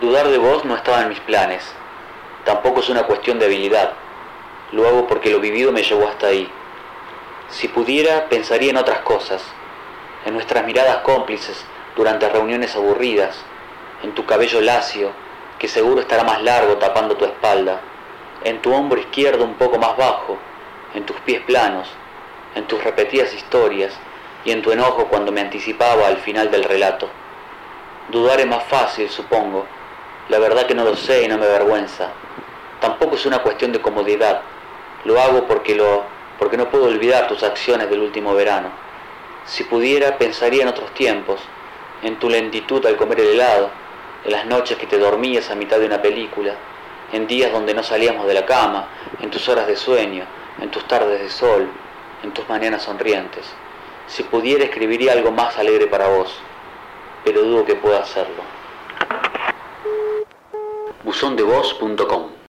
Dudar de vos no estaba en mis planes. Tampoco es una cuestión de habilidad. Lo hago porque lo vivido me llevó hasta ahí. Si pudiera, pensaría en otras cosas, en nuestras miradas cómplices durante reuniones aburridas, en tu cabello lacio, que seguro estará más largo tapando tu espalda, en tu hombro izquierdo un poco más bajo, en tus pies planos, en tus repetidas historias y en tu enojo cuando me anticipaba al final del relato. Dudar es más fácil, supongo. La verdad que no lo sé y no me avergüenza. Tampoco es una cuestión de comodidad. Lo hago porque lo porque no puedo olvidar tus acciones del último verano. Si pudiera, pensaría en otros tiempos, en tu lentitud al comer el helado, en las noches que te dormías a mitad de una película, en días donde no salíamos de la cama, en tus horas de sueño, en tus tardes de sol, en tus mañanas sonrientes. Si pudiera escribiría algo más alegre para vos, pero dudo que pueda hacerlo. buzondevoz.com